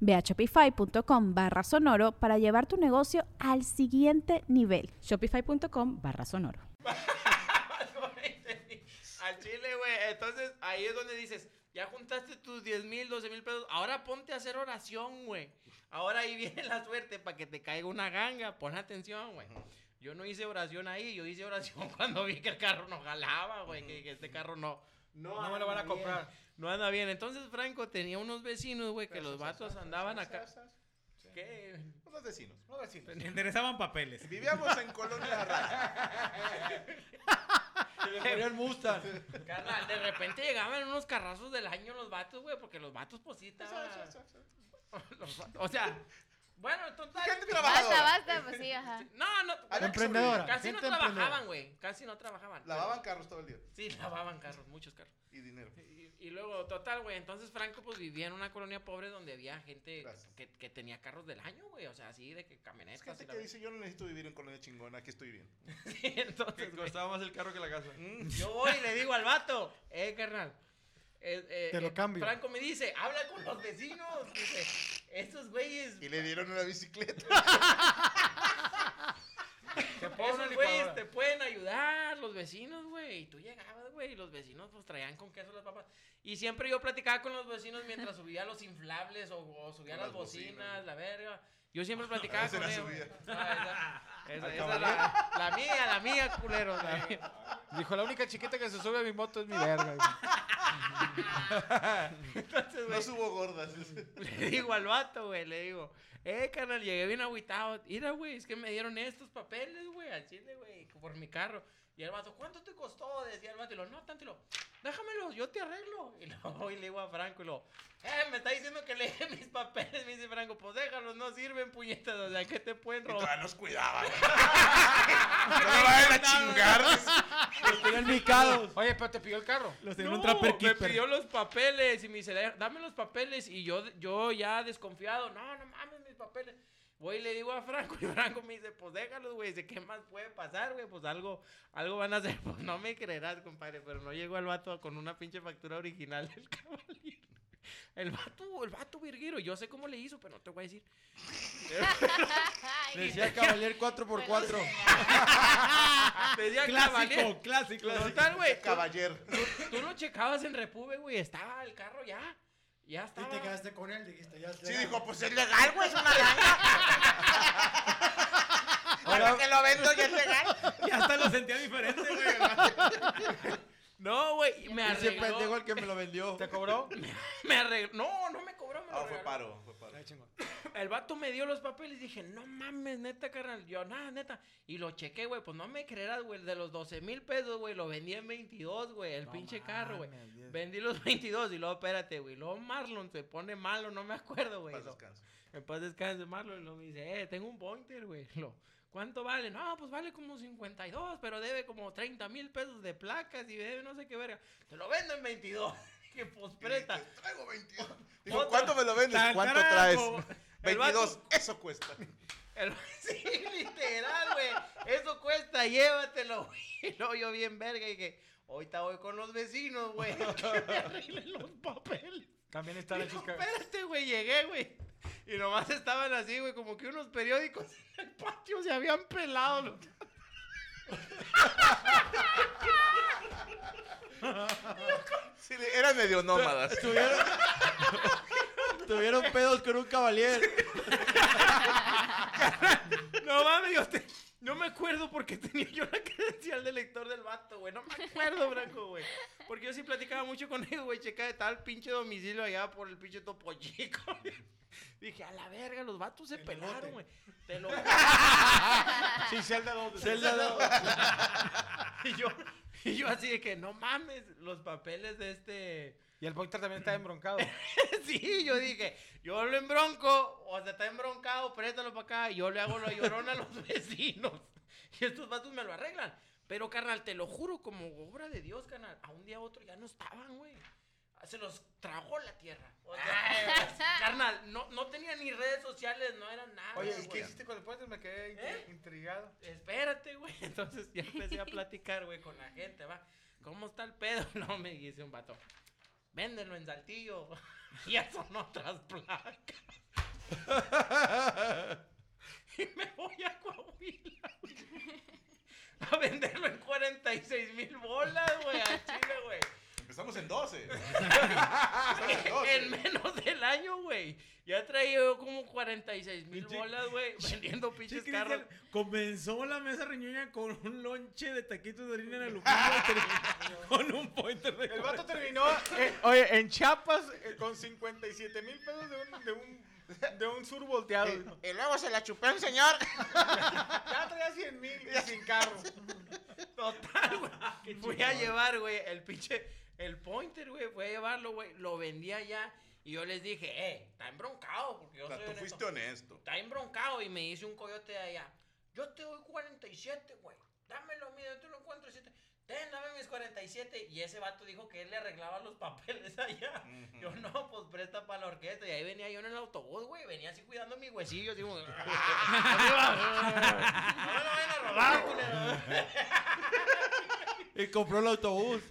Ve a shopify.com barra sonoro para llevar tu negocio al siguiente nivel. Shopify.com barra sonoro. Al chile, güey. Entonces ahí es donde dices, ya juntaste tus 10 mil, 12 mil pesos. Ahora ponte a hacer oración, güey. Ahora ahí viene la suerte para que te caiga una ganga. Pon atención, güey. Yo no hice oración ahí, yo hice oración cuando vi que el carro no jalaba, güey. Que, que este carro no. No, No me lo van a bien. comprar. No anda bien. Entonces Franco tenía unos vecinos, güey, que los vatos andaban acá. ¿Qué? Unos vecinos. No vecinos. Enderezaban papeles. Vivíamos en Colonia Raya. Se le murió el Mustang. Carnal, de repente llegaban unos carrazos del año los vatos, güey, porque los vatos, pues sí, estaban... los O sea, bueno, total... Gente Basta, trabajadora. basta, pues sí, ajá. No, no, Alex Emprendedora. casi no trabajaban, güey, casi no trabajaban. Lavaban carros todo el día. Sí, lavaban carros, muchos carros. Y dinero. Y, y luego, total, güey, entonces Franco, pues, vivía en una colonia pobre donde había gente que, que tenía carros del año, güey, o sea, así de que camionetas Es gente que dice, yo no necesito vivir en Colonia chingona, aquí estoy bien. Sí, entonces, Costaba más el carro que la casa. Yo voy y le digo al vato, eh, carnal. Eh, eh, Te lo eh, cambio. Franco me dice, habla con los vecinos. Dice, estos güeyes. Y le dieron una bicicleta. Se Esos güeyes te pueden ayudar, los vecinos, güey. Y tú llegabas, güey, y los vecinos pues traían con queso las papas. Y siempre yo platicaba con los vecinos mientras subía los inflables o, o subía las las bocinas, bocinas. la verga. Yo siempre platicaba con ellos. Ah, esa esa- Al esa es la, la mía, la mía, culero. la mía. Dijo, la única chiquita que se sube a mi moto es mi verga. Entonces, güey, No subo gordas. Le digo al vato, güey, le digo, eh, carnal, llegué bien agüitado. Mira, güey, es que me dieron estos papeles, güey, al chile, güey, por mi carro. Y el vato, ¿cuánto te costó? Decía el vato, y lo, no, tanto, y lo, déjamelos, yo te arreglo. Y luego voy y le digo a Franco, y lo, eh, me está diciendo que le mis papeles. Me dice Franco, pues déjalos, no sirven, puñetas, o sea, ¿qué te pueden Y robar? todavía nos cuidaban. no me vayan a chingar. Los tenían micados. Oye, pero te pidió el carro. Los tenía No, un trapper me pidió los papeles y me dice, dame los papeles. Y yo, yo ya desconfiado, no, no mames, mis papeles. Voy y le digo a Franco y Franco me dice, pues déjalos, güey. Dice, ¿qué más puede pasar, güey? Pues algo, algo van a hacer. Pues no me creerás, compadre. Pero no llegó el vato con una pinche factura original del caballero. El vato, el vato virguero. Yo sé cómo le hizo, pero no te voy a decir. Decía Cavalier 4x4. Decía caballero. clásico. Total, güey. tú- Caballero. Tú lo checabas en Repube, güey. Estaba el carro ya. Ya Y estaba. te quedaste con él, dijiste, ya Sí, dijo, pues es legal, güey, es una ganga. Ahora que lo vendo ya es legal. Y hasta lo sentía diferente, güey. No, güey. y Me Ese arregló. pendejo el que me lo vendió. ¿Te cobró? Me arregló. No, no me cobró. Me lo Ah, fue regaló. paro, fue paro. Ay, chingón. El vato me dio los papeles y dije, no mames, neta, carnal. Yo, nada, neta. Y lo chequé, güey. Pues no me creerás, güey. De los 12 mil pesos, güey, lo vendí en 22, güey. El No pinche carro, güey. Vendí los 22 y luego, espérate, güey. Luego Marlon se pone malo, no me acuerdo, güey. Paz, Lo- descanso. En paz descanse, Marlon. Y luego me dice, eh, tengo un pointer, güey. ¿Cuánto vale? No, pues vale como 52, pero debe como 30 mil pesos de placas y debe no sé qué verga. Te lo vendo en 22. Que te Traigo 22. Dijo, Otro. ¿cuánto me lo vendes? Tan, ¿Cuánto traes? como- el 22. vato- Eso cuesta. El- sí, literal, güey. Eso cuesta, llévatelo, güey. Y luego yo bien verga y que ahorita voy con los vecinos, güey. Que me arreglen los papeles. También está la chica. espérate, güey, llegué, güey. Y nomás estaban así, güey, como que unos periódicos en el patio se habían pelado. los- Sí, eran medio nómadas. Tuvieron, tuvieron pedos con un caballero. No mames, yo te- no me acuerdo porque tenía yo la credencial de lector del vato, güey. No me acuerdo, Franco, güey. Porque yo sí platicaba mucho con él, güey. Checa de tal pinche domicilio allá por el pinche Topo Chico. Dije, a la verga, los vatos se pelaron, güey. Te lo Sí, Zelda 2. Zelda dos. y, yo, y yo así de que, no mames, los papeles de este... Y el Pointer también está embroncado. sí, yo dije, yo lo embronco, o sea, está embroncado, préstalo para acá, y yo le hago la llorona a los vecinos. Y estos vatos me lo arreglan. Pero, carnal, te lo juro, como obra de Dios, carnal, a un día a otro ya no estaban, güey. Se los tragó la tierra. O sea, carnal, no, no tenía ni redes sociales, no era nada. Oye, ¿y güey. qué hiciste con el Pointer? Me quedé ¿Eh? intrigado. Espérate, güey. Entonces ya empecé a platicar, güey, con la gente, va. ¿Cómo está el pedo? No, me dice un vato. Véndelo en Saltillo. Ya son otras placas. y me voy a Coahuila. güey. A venderlo en 46 mil bolas, güey, a Chile, güey. Empezamos en 12. Empezamos en 12. En menos del año, güey. Ya traía yo como 46 mil bolas, güey, vendiendo pinches carros. Comenzó la mesa reñoña con un lonche de taquitos de harina en terminó con un pointer de El vato terminó, eh, oye, en Chiapas eh, con 57 mil pesos de un, de un, de un sur volteado. Y luego se la chupé un señor. Ya traía 100 mil y sin carro. Total, güey. Fui a llevar, güey, el pinche, el pointer, güey. Fui a llevarlo, güey. Lo vendí allá. Y yo les dije, eh, está embroncado. Porque yo O sea, soy tú honesto. fuiste honesto. Está embroncado. Y me dice un coyote de allá. Yo te doy 47, güey. Dámelo, mira, yo te lo encuentro 7. Ten, dame mis 47. Y ese vato dijo que él le arreglaba los papeles allá. Yo, no, pues presta para la orquesta. Y ahí venía yo en el autobús, güey. Venía así cuidando mi huesillo. Así como. ¡Ah! no me lo vayan a robar, culero. Y compró el autobús.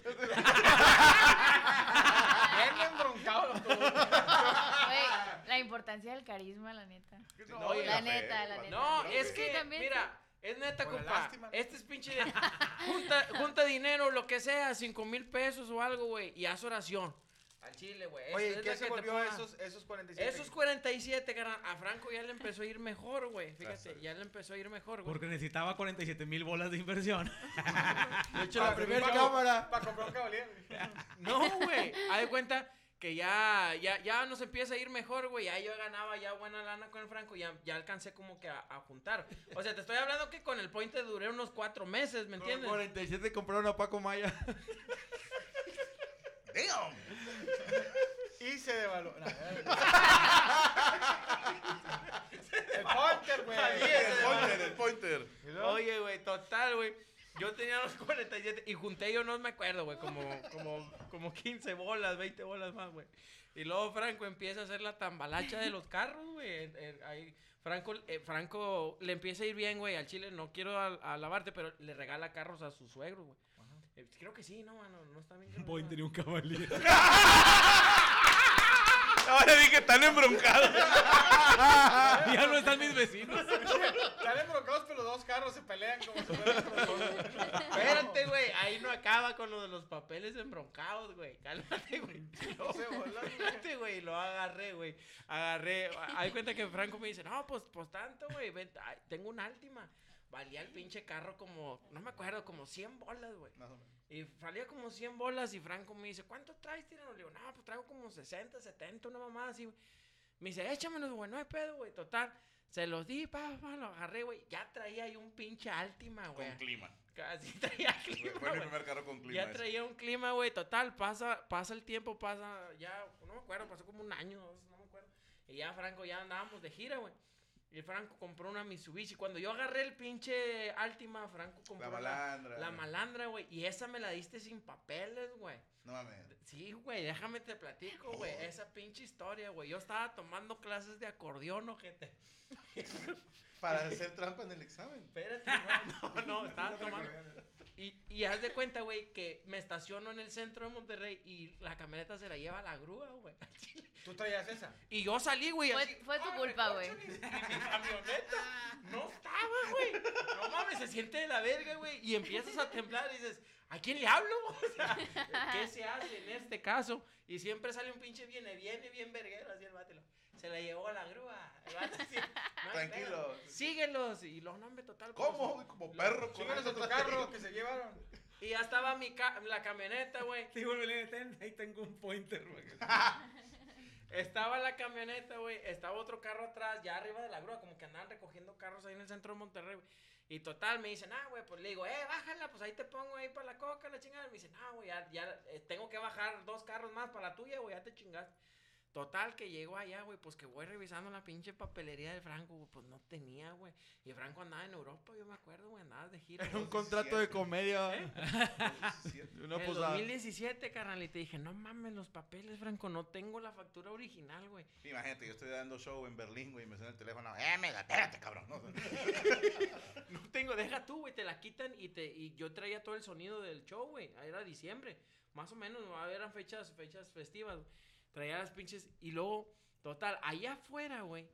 La importancia del carisma, la neta. No, la fe, neta, la neta. No, es que, mira, es neta, Por compa. lástima. Este es pinche de. Junta, junta dinero, lo que sea, cinco mil pesos o algo, güey. Y haz oración. Al chile, güey. Oye, Es- ¿y es qué se volvió ponga- esos, esos 47? Esos 47, carnal. A Franco ya le empezó a ir mejor, güey. Fíjate, ya le empezó a ir mejor, güey. Porque necesitaba 47 mil bolas de inversión. De hecho, Para la primera cámara. Para comprar un caballero. No, güey. Haz de cuenta que ya, ya, ya nos empieza a ir mejor, güey. Ya yo ganaba ya buena lana con el Franco. Ya, ya alcancé como que a, a juntar. O sea, te estoy hablando que con el Pointer duré unos cuatro meses, ¿me entiendes? 47 compraron a Paco Maya. Damn. Y se devaluó. No, el Pointer, güey. El pointer, el pointer. Oye, güey, total, güey. Yo tenía los 47 y junté yo, no me acuerdo, güey, como, como, como 15 bolas, 20 bolas más, güey. Y luego Franco empieza a hacer la tambalacha de los carros, güey. ahí Franco, eh, Franco le empieza a ir bien, güey, al chile. No quiero al- alabarte, pero le regala carros a su suegro, güey. Eh, creo que sí, no, mano, no está bien. y diga. un caballero. Ahora dije están embroncados. ya no están mis vecinos. Están embroncados, pero los dos carros se pelean como si fueran Espérate, güey, ahí no acaba con lo de los papeles embroncados, güey. Cálmate, güey. No, Espérate, güey, lo agarré, güey. Agarré. Hay cuenta que Franco me dice, no, pues, pues tanto, güey. Tengo un Altima. Valía el pinche carro como, no me acuerdo, como 100 bolas, güey. Más o menos. Y valía como 100 bolas y Franco me dice, ¿cuánto traes, tirano? Le digo, no, pues traigo como 60, 70, una mamá así, güey. Me dice, échamelos, güey, no hay pedo, güey. Total, se los di, pa, pa, lo agarré, güey. Ya traía ahí un pinche Altima, güey. Con clima. Casi traía clima, fue güey. primer carro con clima. Ya ese. traía un clima, güey. Total, pasa, pasa el tiempo, pasa ya, no me acuerdo, pasó como un año, no me acuerdo. Y ya Franco, ya andábamos de gira, güey. Y Franco compró una Mitsubishi. Cuando yo agarré el pinche Altima, Franco compró La malandra. la malandra, güey. Y esa me la diste sin papeles, güey. No mames. Sí, güey, déjame te platico, güey. Esa pinche historia, güey. Yo estaba tomando clases de acordeón, ojete. Para hacer trampa en el examen. Espérate, no, no, no, estaba tomando. Y, y haz de cuenta, güey, que me estaciono en el centro de Monterrey y la camioneta se la lleva la grúa, güey. ¿Tú traías esa? Y yo salí, güey. Fue- así, fue tu "Ah, culpa, güey". Mi, mi- mi camioneta no estaba, güey. No mames, se siente de la verga, güey. Y empiezas a temblar y dices, ¿a quién le hablo? O sea, ¿qué se hace en este caso? Y siempre sale un pinche viene, viene, bien verguero, así el vato. Se la llevó a la grúa. El vato así, "No hay Tranquilo. pedo, Síguelos. Y los nombres total. pues, ¿Cómo? Como perro. Síguenos a tu carro ellos. que se llevaron. Y ya estaba mi ca- la camioneta, güey. Digo, ahí tengo un pointer. güey. Estaba la camioneta, güey. Estaba otro carro atrás, ya arriba de la grúa, como que andaban recogiendo carros ahí en el centro de Monterrey, güey. Y total, me dicen, ah, güey, pues le digo, eh, bájala, pues ahí te pongo ahí para la coca, la chingada. Me dicen, ah, güey, ya, ya eh, tengo que bajar dos carros más para la tuya, güey, ya te chingaste. Total, que llego allá, güey, pues que voy revisando la pinche papelería de Franco, güey, pues no tenía, güey. Y Franco andaba en Europa, yo me acuerdo, güey, andaba de gira. Era un contrato de comedia. Una en el posada. 2017, carnal, y te dije, no mames los papeles, Franco, no tengo la factura original, güey. Imagínate, yo estoy dando show en Berlín, güey, y me suena el teléfono. Eh, mega, espérate, cabrón. No, No tengo, deja tú, güey, te la quitan y te y yo traía todo el sonido del show, güey. Era diciembre, más o menos, ¿no? eran fechas fechas festivas. güey. Traía las pinches y luego total, allá afuera, güey.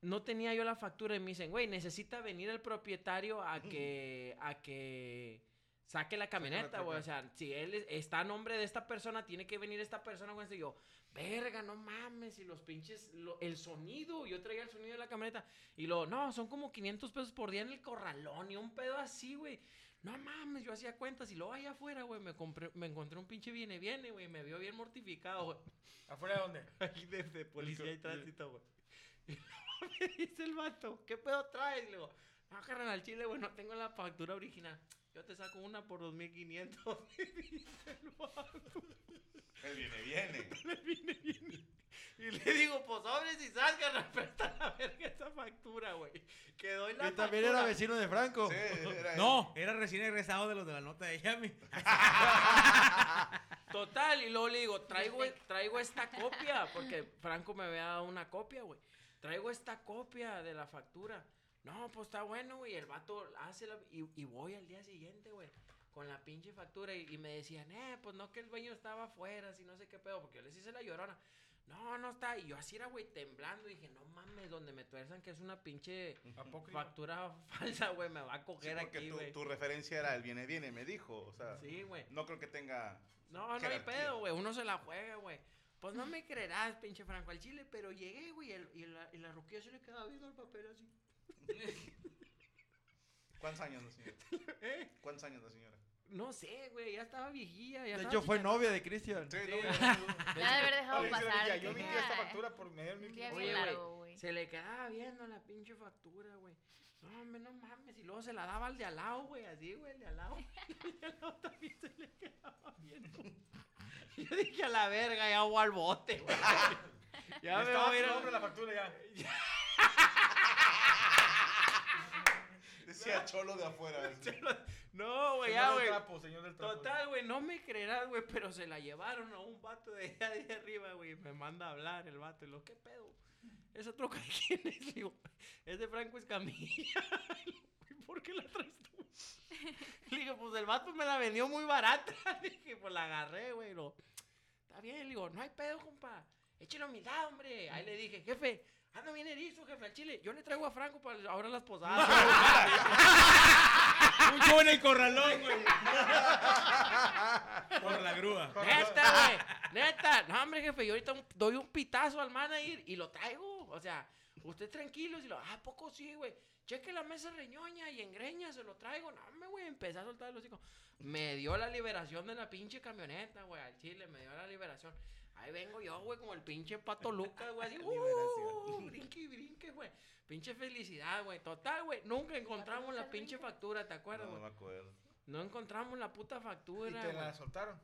No tenía yo la factura y me dicen, güey, necesita venir el propietario a que a que saque la camioneta, güey. O sea, si él es- está a nombre de esta persona, tiene que venir esta persona, güey. Y yo, verga, no mames. Y los pinches, lo- el sonido, yo traía el sonido de la camioneta. Y luego, no, son como 500 pesos por día en el corralón y un pedo así, güey. No mames, yo hacía cuentas y luego allá afuera, güey, me, compré, me encontré un pinche viene, viene, güey. Me vio bien mortificado, güey. ¿Afuera de dónde? Ahí de, de policía y tránsito, güey. Y luego me dice el vato, ¿qué pedo traes? Le digo, no, carnal, al chile, güey, no tengo la factura original. Yo te saco una por 2500. Me dice el vato. Él viene, viene. Le viene, viene. Y le digo, pues sobres y salga, respeta la verga esa factura, güey. Que doy la Y también era vecino de Franco. Sí, era él. No, era recién egresado de los de la nota de Yami. Total, y luego le digo, traigo, traigo esta copia, porque Franco me había dado una copia, güey. Traigo esta copia de la factura. No, pues está bueno, güey. El vato hace la... Y, y voy al día siguiente, güey, con la pinche factura. Y, y me decían, eh, pues no que el dueño estaba afuera, si no sé qué pedo, porque yo les hice la llorona. No, no está. Y yo así era, güey, temblando. Y dije, no mames, donde me tuerzan que es una pinche factura falsa, güey, me va a Sí, coger porque aquí, tu, güey. tu referencia era el viene, viene, me dijo. O sea, Sí, güey. no creo que tenga. No, no hay pedo, güey. Uno se la juega, güey. Pues no me creerás, pinche Franco al Chile, pero llegué, güey, y, el- y la, y la ruquilla se le quedaba viendo el papel así. ¿Cuántos años la señora? ¿Eh? ¿Cuántos años la señora? No sé, güey, ya estaba viejilla. Ya De estaba hecho, fue chingada. novia de Cristian. Sí, Sí. no, La de haber dejado Oye, pasar. ya, yo vi esta factura por medio del Un día 1500. Oye, güey. Se le quedaba viendo la pinche factura, güey. No, hombre, no mames. Y luego se la daba al de al lado, güey, así, güey, el de al lado. Y el de al lado también se le quedaba viendo. Yo dije, a la verga, ya voy al bote, güey. Ya me Estaba voy a ir en la factura ya. Decía cholo de afuera. No, güey, ya, güey. Total, güey, no me creerás, güey, pero se la llevaron a un vato de allá de arriba, güey. Me manda a hablar el vato y lo, ¿qué pedo? ¿Esa troca quién es? Digo, es de Franco Escamilla. ¿Y por qué la traes tú? Le digo, pues el vato me la vendió muy barata. Le dije, pues la agarré, güey. Lo, Está bien, le digo, no hay pedo, compa. Échale humildad, hombre. Ahí le dije, jefe, ando bien erizo, jefe, al chile. Yo le traigo a Franco para ahora las posadas. Un show en el corralón, güey. Por la grúa. Neta, güey. Neta. No, hombre, jefe, yo ahorita un- doy un pitazo al manager y lo traigo. O sea, usted tranquilo. Y lo, ah, ¿a poco sí, güey. Cheque la mesa reñoña y en greña se lo traigo. No, hombre, güey. Empecé a soltar los hijos. Me dio la liberación de la pinche camioneta, güey. Al chile, me dio la liberación. Ahí vengo yo, güey, como el pinche pato Lucas, güey. Así, uh, brinque y brinque, güey. Pinche felicidad, güey. Total, güey. Nunca encontramos la pinche factura, ¿te acuerdas, No, me acuerdo. No encontramos la puta ¿Y factura, te güey. la soltaron?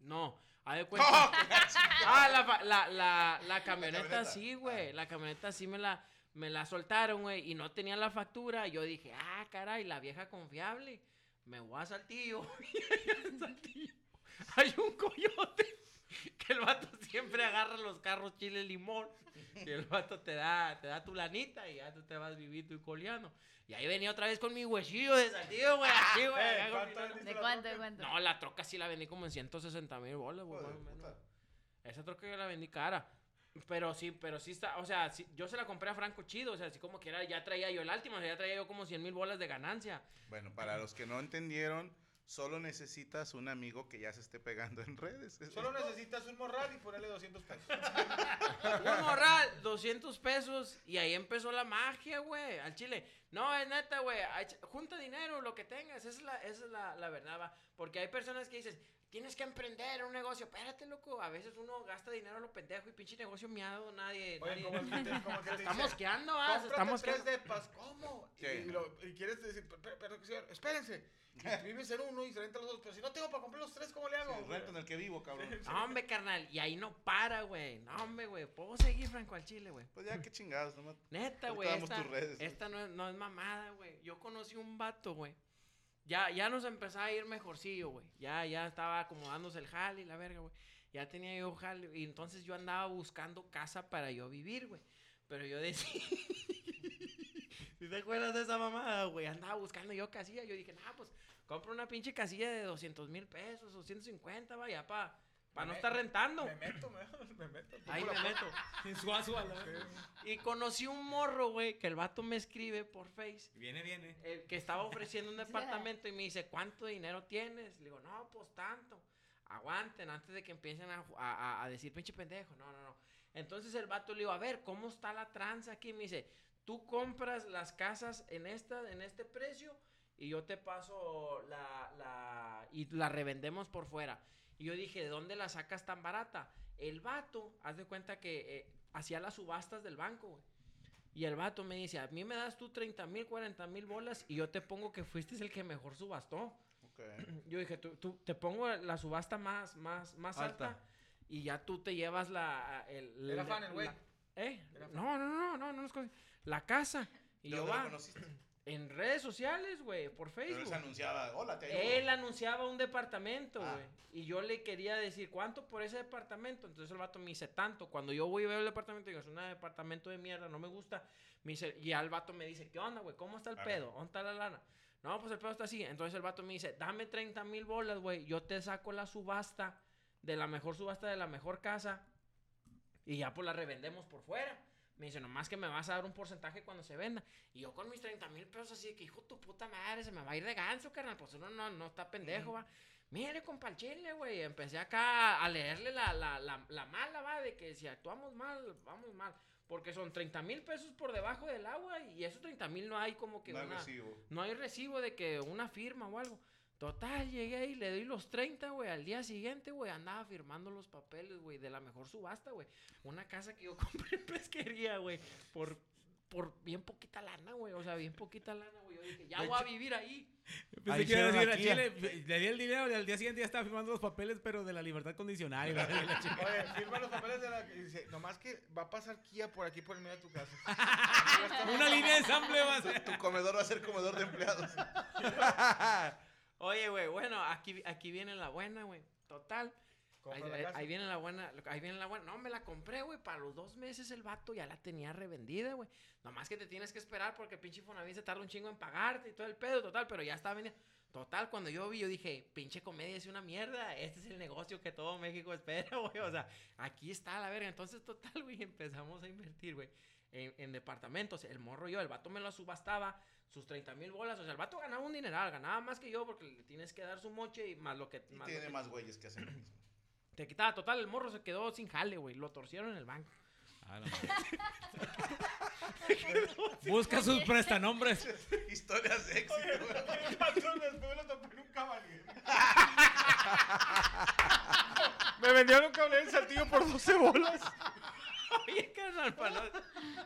No, haz de cuenta. ah, la, fa- la, la, la camioneta sí, güey. La camioneta sí me la, me la soltaron, güey. Y no tenía la factura. Yo dije, ah, caray, la vieja confiable. Me voy a. Y Saltillo hay un coyote que el vato siempre agarra los carros chile limón. Y el vato te da, te da tu lanita y ya tú te vas vivito y coleando. Y ahí venía otra vez con mi huesillo de Saltillo, güey. Así, güey. Eh, acá con ¿cuánto mi- vendiste ¿De cuánto? ¿De cuánto? no, la troca sí la vendí como en 160 mil bolas, güey, Joder, más o menos. puta. Esa troca yo la vendí cara. Pero sí, pero sí está, o sea, sí- yo se la compré a Franco chido, o sea, así como que era, ya traía yo el Altima, o sea, ya traía yo como 100 mil bolas de ganancia. Bueno, para los que no entendieron, Solo necesitas un amigo que ya se esté pegando en redes. Es- Solo es- necesitas un morral y ponerle 200 pesos. Un morral, 200 pesos. Y ahí empezó la magia, güey. Al chile. No, es neta, güey. Junta dinero, lo que tengas. Esa es la, esa es la, la verdad, va. Porque hay personas que dices, tienes que emprender un negocio. Espérate, loco. A veces uno gasta dinero a lo pendejo y pinche negocio miado. Nadie. Oye, nadie- como el que te, como que te Está mosqueando, tres mosqueando. depas, ¿cómo? Sí. Y, lo- y quieres decir, "Pero- pero, señor, espérense, y vives en uno y se renta los dos, pero si no tengo para comprar los tres, ¿cómo le hago? Sí, rento en el que vivo, cabrón. No, hombre, carnal. Y ahí no para, güey. No, hombre, güey. Puedo seguir, Franco, al chile, güey. Pues ya, qué chingados, nomás. Neta, güey. Esta, tus redes, ¿no? esta no, es, no es mamada, güey. Yo conocí un vato, güey. Ya, ya nos empezaba a ir mejorcillo, güey. Ya, ya estaba acomodándose el jale la verga, güey. Ya tenía yo jale. Y entonces yo andaba buscando casa para yo vivir, güey. Pero yo decía. ¿Sí te acuerdas de esa mamada, güey? Andaba buscando yo casilla. Yo dije, nah, pues compro una pinche casilla de 200 mil pesos, 250, vaya, para pa no Me- estar rentando. Me meto, me, me meto. Ahí me meto. En su Y conocí un morro, güey, que el vato me escribe por Face. Viene, viene. el que estaba ofreciendo un departamento y me dice, ¿cuánto dinero tienes? Le digo, no, pues tanto. Aguanten antes de que empiecen a- a- a decir pinche pendejo. No, no, no. Entonces el vato le digo, a ver, ¿cómo está la tranza aquí? Me dice, tú compras las casas en, esta, en este precio y yo te paso la, la... y la revendemos por fuera. Y yo dije, ¿de dónde la sacas tan barata? El vato, haz de cuenta que eh, hacía las subastas del banco, güey. Y el vato me dice, a mí me das tú 30 mil, 40 mil bolas y yo te pongo que fuiste el que mejor subastó. Yo dije, tú, tú- te pongo la subasta más, más, más alta. Alta. y ya tú te llevas la... El, Era la- fan el güey. ¿Eh? Era fan. No, no, no, no, no, nos con- La casa. Y ¿De yo dónde lo va conociste? en redes sociales, güey, por Pero él Facebook. se anunciaba, hola, te ayudo. Él anunciaba un departamento, Ah. güey. Y yo le quería decir, ¿cuánto por ese departamento? Entonces el vato me dice, tanto. Cuando yo voy y veo el departamento, digo, es un departamento de mierda, no me gusta. Me dice, y al vato me dice, ¿qué onda, güey? ¿Cómo está el Ajá. pedo? ¿Dónde está la lana? No, pues el pedo está así. Entonces el vato me dice, dame 30 mil bolas, güey. Yo te saco la subasta de la mejor subasta de la mejor casa. Y ya pues la revendemos por fuera. Me dice, nomás que me vas a dar un porcentaje cuando se venda. Y yo con mis 30 mil pesos así de que, hijo tu puta madre, se me va a ir de ganso, carnal. Pues uno no, no está pendejo, va. Mire, compa, el chile, güey. Empecé acá a leerle la, la, la, la mala, va, de que si actuamos mal, vamos mal. Porque son 30 mil pesos por debajo del agua y esos 30 mil no hay como que No hay una... recibo. No hay recibo de que una firma o algo. Total, llegué ahí, le doy los 30, güey. Al día siguiente, güey, andaba firmando los papeles, güey, de la mejor subasta, güey. Una casa que yo compré en pesquería, güey, por, por bien poquita lana, güey. O sea, bien poquita lana, güey. Yo dije, ya De voy a vivir ahí. Pensé Ahí que iba a hicieron decir a Chile, le di el dinero y al día siguiente ya estaba firmando los papeles, pero de la libertad condicional. Oye, firma los papeles de la... dice, nomás que va a pasar Kia por aquí por el medio de tu casa. Una línea de ensamble va a ser. Tu comedor va a ser comedor de empleados. Oye, güey, bueno, aquí, aquí viene la buena, güey. Total. Ahí, viene la buena, ahí viene la buena. No, me la compré, güey, para los dos meses el vato ya la tenía revendida, güey. Nomás que te tienes que esperar porque pinche Infonavit se tarda un chingo en pagarte y todo el pedo, total, pero ya estaba vendida. Total, cuando yo vi, yo dije, pinche comedia es una mierda, este es el negocio que todo México espera, güey, o sea, aquí está la verga. Entonces, total, güey, empezamos a invertir, güey, en, en departamentos. El morro yo, el vato me lo subastaba, sus 30 mil bolas, o sea, el vato ganaba un dineral, ganaba más que yo porque le tienes que dar su moche y más lo que... Y más tiene que- más güeyes que hacen lo mismo. te quitaba, total, el morro se quedó sin jale, güey. Lo torcieron en el banco. Busca sus prestanombres. Historias de éxito, güey. El patrón después lo topé en un caballero. Me vendieron un cable en saltillo por 12 bolas. Oye, carnal, para no,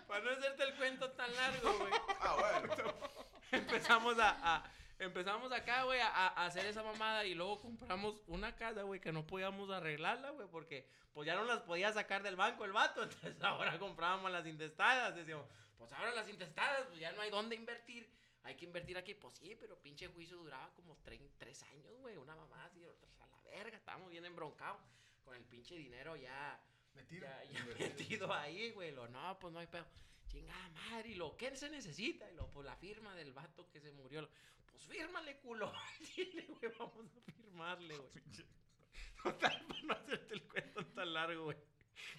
para no hacerte el cuento tan largo, güey. Ah, bueno. Empezamos a, a- empezamos acá, güey, a, a hacer esa mamada y luego compramos una casa, güey, que no podíamos arreglarla, güey, porque pues ya no las podía sacar del banco el vato. Entonces ahora comprábamos las intestadas. Decíamos, pues ahora las intestadas, pues ya no hay dónde invertir. Hay que invertir aquí, pues sí, pero pinche juicio duraba como tre- tres años, güey. Una mamada así, otras a la verga. Estábamos bien embroncados con el pinche dinero ya Metido. ya, ya metido ahí, güey. Lo, no, pues no hay pedo. Chingada madre, y lo que se necesita, y lo, pues la firma del vato que se murió. lo- pues fírmale, culo. Dile, güey, vamos a firmarle, güey. Total, para no hacerte el cuento tan largo, güey.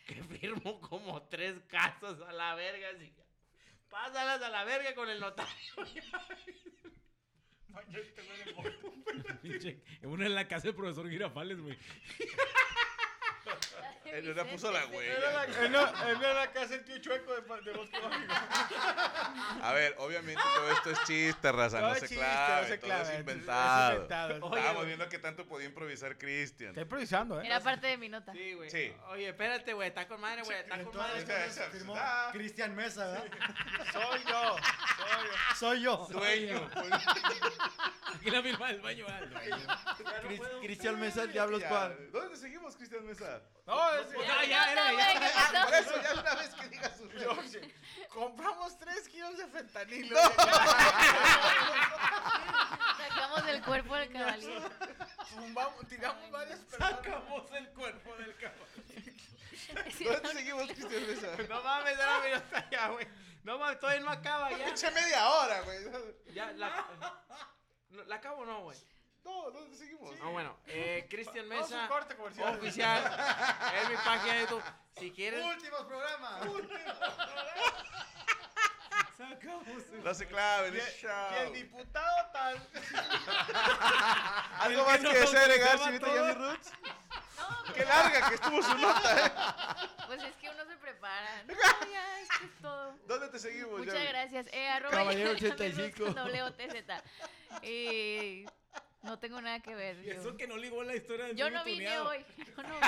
Que firmo como tres casas a la verga, así. Pásalas a la verga con el notario. Güey, en el bote. Pinche- Uno en la casa del profesor Girafales, güey. Él no puso la Era huella. la, él no, él no era la casa del tío Chueco de, de Bosque Mágico. A ver, obviamente todo esto es chiste, raza. No, No se chiste, clave, no se todo clave, es es- es inventado. inventado. Estábamos viendo que tanto podía improvisar Cristian. Está improvisando, ¿eh? Era parte de mi nota. Sí, güey. Sí. Oye, espérate, güey. Está con madre, güey. Está con madre. Cristian Mesa, ¿verdad? Soy yo. Soy yo. Soy yo. Dueño. Aquí la firma del baño Cristian Mesa, el Diablo ya. Squad. ¿Dónde seguimos, Cristian Mesa? No, es, Ya, ya, era, ya. ¿qué Ah, por eso, ya una vez que digas su yo, compramos 3 kilos de fentanilo. Sacamos el cuerpo del caballero. Tumbamos, tiramos varias personas. Sacamos el cuerpo del caballo. ¿Dónde seguimos, Cristian Mesa? No mames, era mi nota ya, güey. No mames, todavía no acaba ya. Echa media hora, güey. Ya, la. ¿La acabo o no, güey? No, ¿dónde seguimos? Ah, bueno. Eh, Cristian Vamos a un Mesa. corte comercial. Oficial. Es mi página de YouTube. Si quieres. Últimos programas. Sacamos el No se claven, Y el- show. y el diputado tal. ¿Algo más que que nos desea agregar, autorizaba señorita todo. Yami Roots? No, Qué larga que estuvo su nota, ¿eh? pues es que uno se prepara. No, ya, esto es todo. ¿Dónde te seguimos, Muchas Yami? gracias. Eh, arroba Caballero Yami 85. Roots con WTZ. Eh, no tengo nada que ver. Y yo- eso que no ligó la historia del Yo no vine tuneado. hoy. Yo no vine.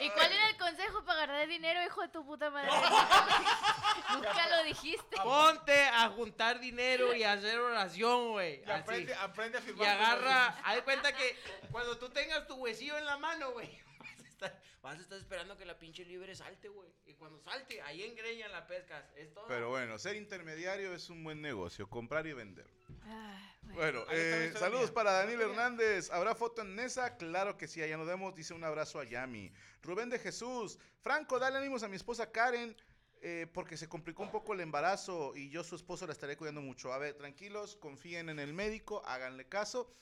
¿Y cuál era el consejo para agarrar dinero, hijo de tu puta madre? Nunca lo dijiste. Ponte a juntar dinero y a hacer oración, güey. Y aprende, aprende a Y firmar. agarra, haz cuenta que cuando tú tengas tu huesillo en la mano, güey, estar, vas a estar esperando que la pinche libre salte, güey. Y cuando salte, ahí engreñan la pesca. Es todo. Pero bueno, ser intermediario es un buen negocio, comprar y vender. Ah, bueno. Bueno, eh, saludos mía. para Daniel Hernández. ¿Habrá foto en Nesa? Claro que sí, allá nos vemos. Dice un abrazo a Yami. Rubén de Jesús. Franco, dale ánimos a mi esposa Karen. eh, porque se complicó un poco el embarazo y yo su esposo la estaré cuidando mucho. A ver, tranquilos, confíen en el médico, háganle caso.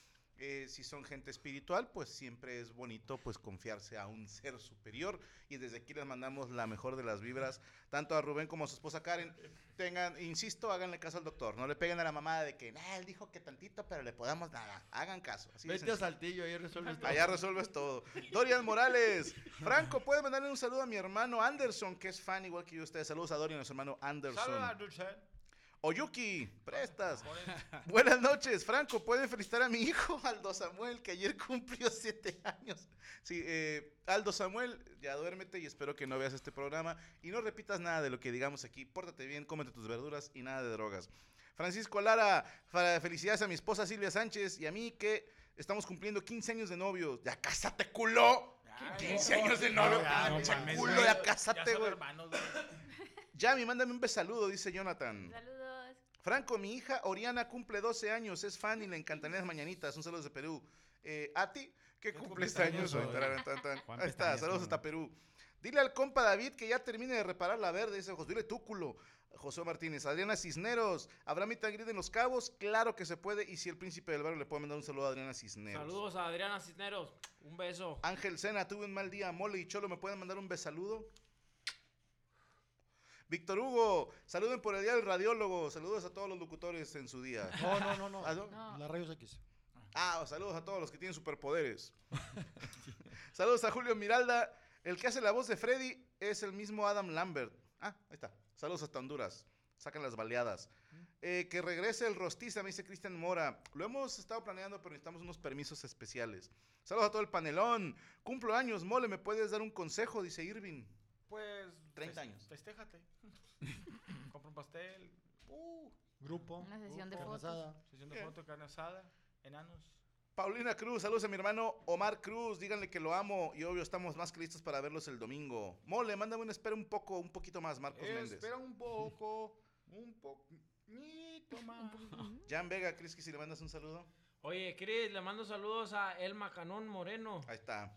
Eh, si son gente espiritual, pues siempre es bonito pues confiarse a un ser superior. Y desde aquí les mandamos la mejor de las vibras, tanto a Rubén como a su esposa Karen. Tengan, insisto, háganle caso al doctor. No le peguen a la mamá de que, "Nah, él dijo que tantito, pero le podamos nada. Hagan caso. Así Vete a. Saltillo, ahí resuelves todo. Allá resuelves todo. Dorian Morales. Franco, ¿puedes mandarle un saludo a mi hermano Anderson, que es fan igual que yo ustedes? Saludos a Dorian, a su hermano Anderson. Saluda, Dulce. Oyuki, prestas. Buenas noches, Franco. ¿Pueden felicitar a mi hijo, Aldo Samuel, que ayer cumplió siete años? Sí, eh, Aldo Samuel, ya duérmete y espero que no veas este programa. Y no repitas nada de lo que digamos aquí. Pórtate bien, cómete tus verduras y nada de drogas. Francisco Lara, felicidades a mi esposa Silvia Sánchez y a mí que estamos cumpliendo 15 años de novios. ¡Ya cásate, culo! 15 años de novio. ya, no culo, ya Ya cásate, güey. güey. Yami, mándame un besaludo, dice Jonathan. Saludos. Franco, mi hija Oriana cumple 12 años, es fan y le encantan las mañanitas. Un saludo desde Perú. Eh, a ti, que cumples años hoy. Ahí está, saludos ¿cómo hasta? Perú. Dile al compa David que ya termine de reparar la verde, dice José. Dile tú, culo. José Martínez, Adriana Cisneros, ¿habrá meet and greet en Los Cabos? Claro que se puede, y si el príncipe del barrio le puede mandar un saludo a Adriana Cisneros. Saludos a Adriana Cisneros. Un beso. Ángel Sena, tuve un mal día. Mole y Cholo, ¿me pueden mandar un besaludo? Víctor Hugo, saluden por el día del radiólogo. Saludos a todos los locutores en su día. No, no, no, no. ¿Ah, no? No. La rayos X. Ah, saludos a todos los que tienen superpoderes. saludos a Julio Miralda. El que hace la voz de Freddy es el mismo Adam Lambert. Ah, ahí está. Saludos hasta Honduras. Sacan las baleadas. Eh, que regrese el rostiza, me dice Cristian Mora. Lo hemos estado planeando, pero necesitamos unos permisos especiales. Saludos a todo el panelón. Cumplo años, mole, ¿me puedes dar un consejo? Dice Irving. Pues. 30 fes- años. Festéjate. Compra un pastel. Uh, Grupo. Una sesión de fotos. asada. sesión de foto, carne asada, enanos. Paulina Cruz, saludos a mi hermano Omar Cruz, díganle que lo amo y obvio estamos más que listos para verlos el domingo. Mole, mándame una espera un poco, un poquito más, Marcos Méndez. Espera un poco, un poquito más. Jan Vega, ¿crees que si le mandas un saludo? Oye, Cris, le mando saludos a Elma Canón Moreno. Ahí está.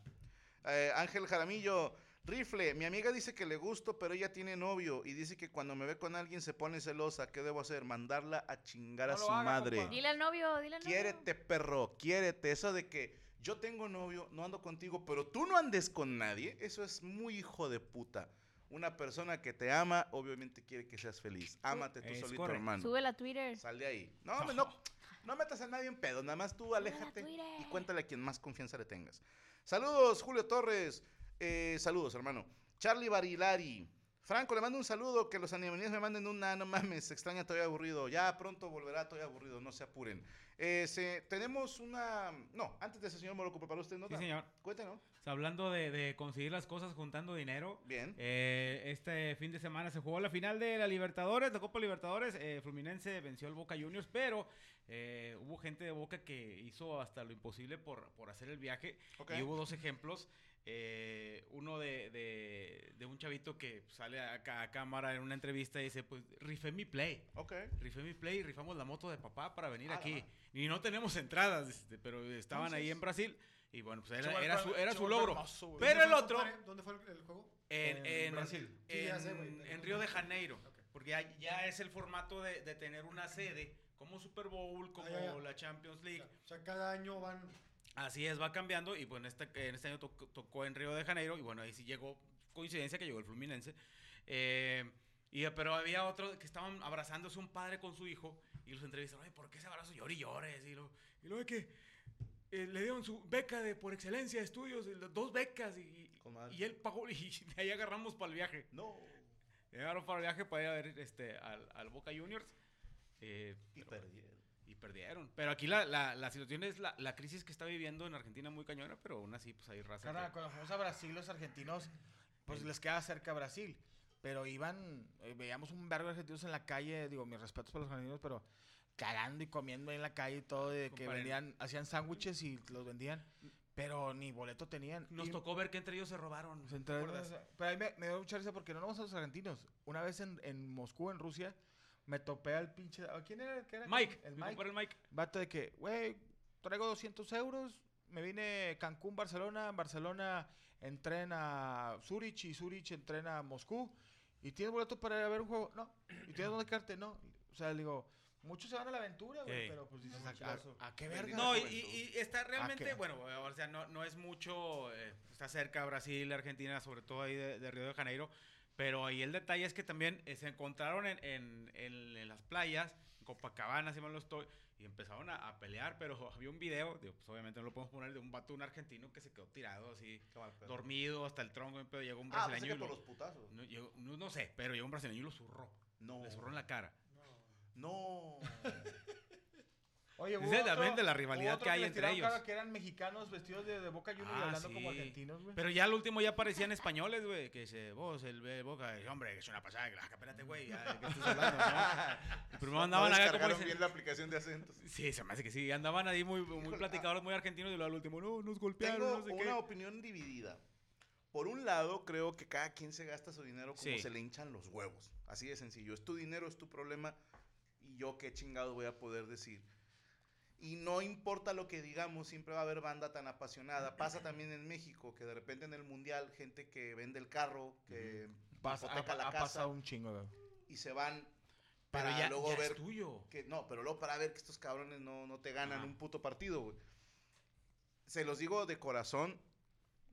Eh, Ángel Jaramillo, Rifle, mi amiga dice que le gusto, pero ella tiene novio y dice que cuando me ve con alguien se pone celosa. ¿Qué debo hacer? Mandarla a chingar a No su haga, madre. compa. Dile al novio, dile al novio. Quiérete, perro, quiérete. Eso de que yo tengo novio, no ando contigo, pero tú no andes con nadie, eso es muy hijo de puta. Una persona que te ama, obviamente quiere que seas feliz. Ámate tú Es solito, correcto. hermano. Súbela a Twitter. Sal de ahí. No, hombre, no, no metas a nadie en pedo, nada más tú aléjate y cuéntale a quien más confianza le tengas. Saludos, Julio Torres. Eh, saludos, hermano. Charlie Barilari. Franco, le mando un saludo, que los animalíes me manden una, no mames, extraña, estoy aburrido. Ya pronto volverá, estoy aburrido, no se apuren. Eh, se- tenemos una... No, antes de ese señor Moroco, preparó usted nota. Sí, señor. Cuéntanos. Hablando de, de conseguir las cosas juntando dinero. Bien. eh, este fin de semana se jugó la final de la Libertadores, la Copa Libertadores. eh, Fluminense venció al Boca Juniors, pero eh, hubo gente de Boca que hizo hasta lo imposible por, por hacer el viaje. Ok. Y hubo dos ejemplos. Eh, uno de, de- de un chavito que sale a, ca- a cámara en una entrevista y dice, pues rifé mi play. Ok. Rifé mi play y rifamos la moto de papá para venir Ah, aquí. Y no tenemos entradas, este, pero estaban ahí en Brasil. Y bueno, pues era, era su, era su logro. hermoso. Pero el ¿Dónde otro, ¿Dónde fue el, el juego? en, En en- Brasil. Sí, ya sé, en- en Río de. Janeiro. Ok. Porque ya, ya es el formato de, de tener una sede como Super Bowl, como Ah, ya, ya. la Champions League. O sea, cada año van. Así es, va cambiando. Y bueno, este, en este año tocó, tocó en Río de Janeiro. Y bueno, ahí sí llegó, coincidencia que llegó el Fluminense. Eh, y, pero había otro que estaban abrazándose un padre con su hijo. Y los entrevistan, oye, ¿por qué ese abrazo llora y llores? Y, lo, y luego de que eh, le dieron su beca de por excelencia de estudios, dos becas. Y, y él pagó. Y de ahí agarramos para el viaje. No. Llegaron para el viaje para ir a ver este, al, al Boca Juniors. eh, Y perdieron. Perdieron. Pero aquí la, la, la situación es la, la crisis que está viviendo en Argentina muy cañona, pero aún así pues hay raza. Que- cuando fuimos a Brasil, los argentinos, pues les queda cerca Brasil. Pero iban, eh, veíamos un vergo de argentinos en la calle, digo, mis respetos para los argentinos, pero cagando y comiendo ahí en la calle y todo, de que vendían, hacían sándwiches y los vendían, pero ni boleto tenían. Nos Y- tocó ver que entre ellos se robaron. se pero ahí me, me dio mucha risa porque no nomás a los argentinos. Una vez en, en Moscú, en Rusia, me topé al pinche... ¿a ¿Quién era? el que era? Mike, El mi Mike. el Mike. Vato de que, güey, traigo 200 euros, me vine Cancún, Barcelona, en Barcelona entrena a Zurich y Zurich entrena a Moscú. ¿Y tienes boleto para ir a ver un juego? No. ¿Y tienes dónde quedarte? No. O sea, le digo, muchos se van a la aventura, güey, Ey. pero pues dices, No, ¿a, qué verga? No, y, juventud. y- y está realmente, qué? bueno, o sea, no, no es mucho, eh, está cerca Brasil, Argentina, sobre todo ahí de, de Río de Janeiro, pero ahí el detalle es que también eh, se encontraron en, en- en- en las playas, en Copacabana, si mal no estoy, y empezaron a, a pelear, pero había un video, digo, pues obviamente no lo podemos poner, de un vato, un argentino que se quedó tirado así, dormido hasta el tronco, pero llegó un Ah, brasileño que y por lo- los putazos. no, llegó- no- no sé, pero llegó un brasileño y lo zurró, No. le zurró en la cara. No. Oye, de la rivalidad que hay entre ellos. que eran mexicanos vestidos de, de Boca Juniors y Ah, hablando como sí. argentinos, güey. Pero ya al último ya parecían españoles, güey. Que dice, vos, el, el Boca, y, hombre, que es una pasada. que, espérate, güey. ya, ¿de qué estás hablando, no? Primero andaban no acá como dicen- bien la aplicación de acentos. Sí, se me hace que sí. Andaban ahí muy, muy platicadores, muy argentinos. Y luego al último, no, nos golpearon, Tengo no sé una qué. opinión dividida. Por un lado, creo que cada quien se gasta su dinero como Sí. se le hinchan los huevos. Así de sencillo. Es tu dinero, es tu problema. Y yo qué chingado voy a poder decir. Y no importa lo que digamos, siempre va a haber banda tan apasionada. Pasa también en México, que de repente en el Mundial, gente que vende el carro, que Pasa, ha, la ha casa pasado un chingo, güey. y se van Pero para ya, luego ya ver es tuyo. que no, pero luego para ver que estos cabrones no, no te ganan Ajá. un puto partido, güey. Se los digo de corazón,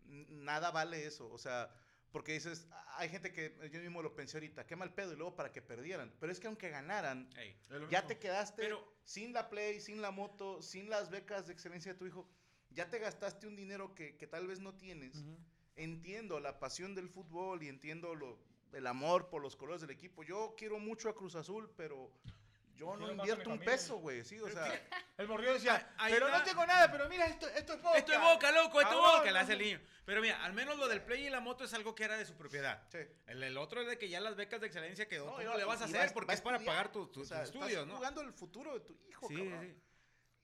nada vale eso, o sea, porque dices, hay gente que yo mismo lo pensé ahorita, qué mal pedo y luego para que perdieran, pero es que aunque ganaran, Ey, ya te quedaste Pero- sin la play, sin la moto, sin las becas de excelencia de tu hijo, ya te gastaste un dinero que, que tal vez no tienes. Entiendo la pasión del fútbol y entiendo lo, el amor por los colores del equipo. Yo quiero mucho a Cruz Azul, pero yo no invierto un peso, güey. Sí, o sea, El morrillo decía, Ahí pero está. no tengo nada, pero mira, esto, esto es boca. Esto es boca, loco, esto es Cabrón, boca, le hace no, el niño. Pero mira, al menos lo del play y la moto es algo que era de su propiedad. sí. El, el otro es de que ya las becas de excelencia quedó. No, ¿Cómo no, le vas a y hacer? vas- Porque es para estudiar. pagar tus, tus O sea, estudios, estás ¿no? jugando el futuro de tu hijo, Sí, cabrón. sí.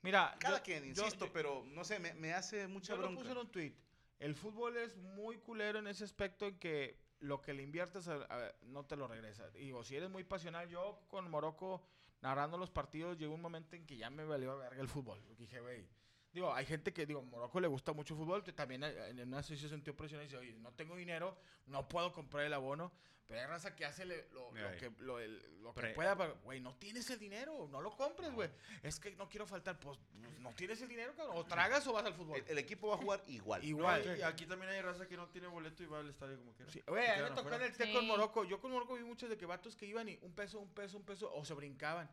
Mira, Cada yo- quien, yo- insisto, yo- pero no sé, me, me hace mucha Yo lo bronca. puse en un tweet. El fútbol es muy culero en ese aspecto en que lo que le inviertes a- a- no te lo regresa. Digo, si eres muy pasional, yo con Morocco narrando los partidos llegó un momento en que ya me valió verga el fútbol. Porque Dije, güey. Digo, hay gente que, digo, Morocco le gusta mucho el fútbol, que también eh, en una se sintió presión y dice, oye, no tengo dinero, no puedo comprar el abono, pero hay raza que hace le- lo, lo que, lo, el- lo que pueda, güey, no tienes el dinero, no lo compres, güey. Es que no quiero faltar, pues, no tienes el dinero, cabrón, o tragas o vas al fútbol. El, el equipo va a jugar igual. Igual. No, y aquí también hay raza que no tiene boleto y va al estadio como quiera. Sí, Güey, a mí me tocó en el TEC Sí. con Morocco. Yo con Morocco vi muchos de que vatos que iban y un peso, un peso, un peso, o se brincaban.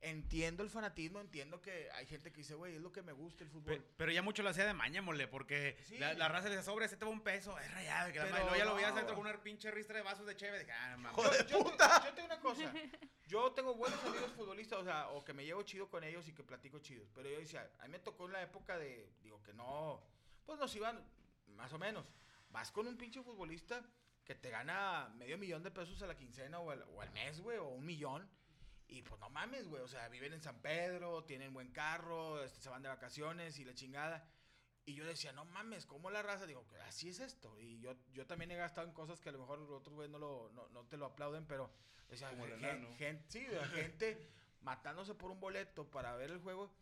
Entiendo el fanatismo, entiendo que hay gente que dice, güey, es lo que me gusta el fútbol. Pe- Pero ya mucho lo hacía de maña, mole, porque Sí. la, la raza le decía, sobre, ese te va un peso, es rayado. Que la Pero madre, ya lo veías no. adentro con una pinche ristra de vasos de cheve. De, ah, no yo, yo yo tengo una cosa. Yo tengo buenos amigos futbolistas, o sea, o que me llevo chido con ellos y que platico chido. Pero yo decía, a mí me tocó en la época de, digo, que no, pues nos iban más o menos. Vas con un pinche futbolista que te gana medio millón de pesos a la quincena o al, o al mes, güey, o un millón. Y pues no mames, güey, o sea, viven en San Pedro, tienen buen carro, este, se van de vacaciones y la chingada. Y yo decía, no mames, ¿cómo la raza? Digo, así es esto. Y yo, yo también he gastado en cosas que a lo mejor otros güeyes no, lo- no, no te lo aplauden, pero decía, Como el gen- enano. gen- sí, gente matándose por un boleto para ver el juego.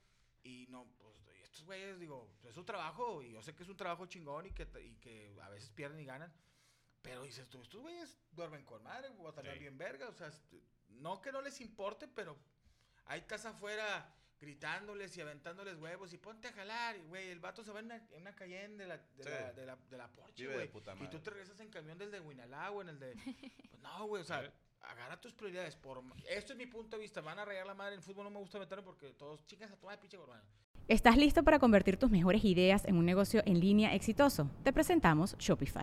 Y no, pues estos güeyes, digo, es su trabajo. Y yo sé que es un trabajo chingón y que, y que a veces pierden y ganan. Pero dices tú, estos güeyes duermen con madre, botan Sí. bien verga. O sea, est- no que no les importe, pero ahí estás afuera gritándoles y aventándoles huevos y ponte a jalar. Güey, el vato se va en una, en una Cayenne de la, de Sí. la, de la, de la Porsche, güey. Y tú te regresas en camión del de Huinalá o en el de... Pues no, güey, o sea, agarra tus prioridades. Por... Esto es mi punto de vista. Van a rayar la madre. En fútbol no me gusta meterme porque todos chicas a tomar pinche gormano. ¿Estás listo para convertir tus mejores ideas en un negocio en línea exitoso? Te presentamos Shopify.